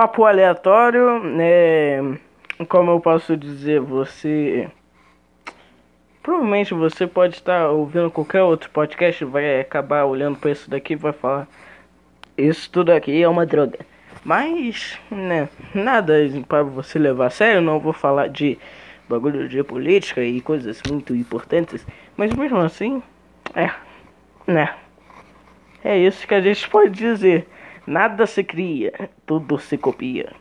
papo aleatório, é, como eu posso dizer, você provavelmente você pode estar ouvindo qualquer outro podcast, vai acabar olhando para isso daqui e vai falar isso tudo aqui é uma droga. Mas, né, nada para você levar a sério, não vou falar de bagulho de política e coisas muito importantes, mas mesmo assim, é, né? É isso que a gente pode dizer. Nada se cria, tudo se copia.